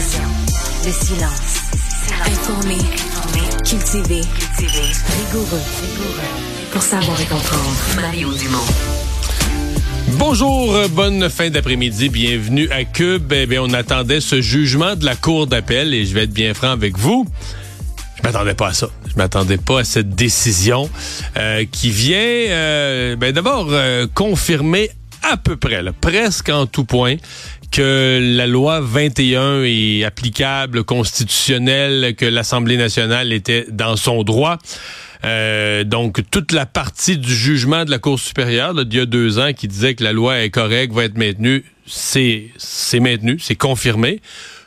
Silence. Informé. Cultivé. Rigoureux. Pour savoir et comprendre. Mario Dumont. Bonjour, bonne fin d'après-midi, bienvenue à Cube. Eh on attendait ce jugement de la Cour d'appel et je vais être bien franc avec vous. Je m'attendais pas à ça. Je m'attendais pas à cette décision euh, qui vient euh, ben, d'abord euh, confirmer à peu près, presque en tout point, que la loi 21 est applicable, constitutionnelle, que l'Assemblée nationale était dans son droit. Euh, donc, toute la partie du jugement de la Cour supérieure d'il y a deux ans qui disait que la loi est correcte, va être maintenue, c'est maintenu, c'est confirmé.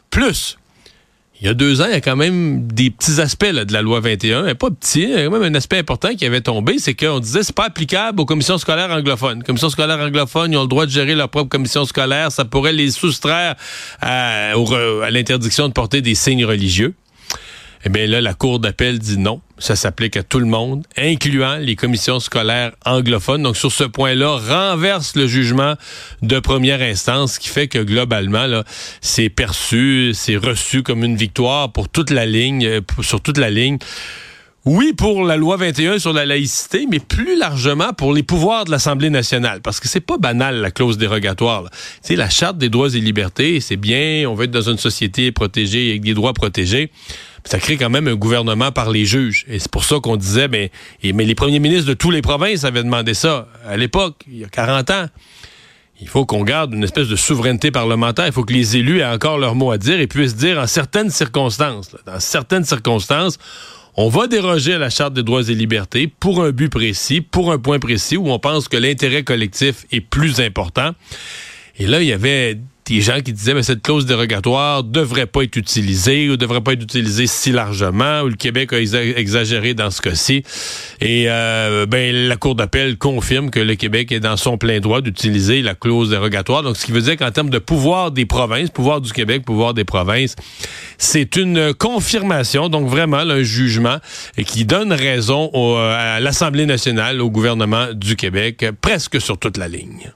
Plus, il y a deux ans, il y a quand même des petits aspects de la loi 21. Et pas petit, il y a quand même un aspect important qui avait tombé, c'est qu'on disait c'est pas applicable aux commissions scolaires anglophones. Les commissions scolaires anglophones, ils ont le droit de gérer leur propre commission scolaire. Ça pourrait les soustraire à l'interdiction de porter des signes religieux. Eh bien là, la Cour d'appel dit non. Ça s'applique à tout le monde, incluant les commissions scolaires anglophones. Donc sur ce point-là, renverse le jugement de première instance, qui fait que globalement, là, c'est perçu, c'est reçu comme une victoire pour toute la ligne, euh, sur toute la ligne. Oui, pour la loi 21 sur la laïcité, mais plus largement pour les pouvoirs de l'Assemblée nationale, parce que c'est pas banal la clause dérogatoire. Sais, la charte des droits et libertés, c'est bien, on veut être dans une société protégée avec des droits protégés ça crée quand même un gouvernement par les juges. Et c'est pour ça qu'on disait, mais, mais les premiers ministres de toutes les provinces avaient demandé ça à l'époque, il y a 40 ans. Il faut qu'on garde une espèce de souveraineté parlementaire. Il faut que les élus aient encore leur mot à dire et puissent dire en certaines circonstances, dans certaines circonstances, on va déroger à la Charte des droits et libertés pour un but précis, pour un point précis où on pense que l'intérêt collectif est plus important. Et là, il y avait des gens qui disaient que cette clause dérogatoire devrait pas être utilisée ou devrait pas être utilisée si largement ou le Québec a exagéré dans ce cas-ci. Et euh, ben la cour d'appel confirme que le Québec est dans son plein droit d'utiliser la clause dérogatoire. Donc ce qui veut dire qu'en termes de pouvoir des provinces pouvoir du Québec pouvoir des provinces c'est une confirmation donc vraiment un jugement qui donne raison à l'Assemblée nationale au gouvernement du Québec presque sur toute la ligne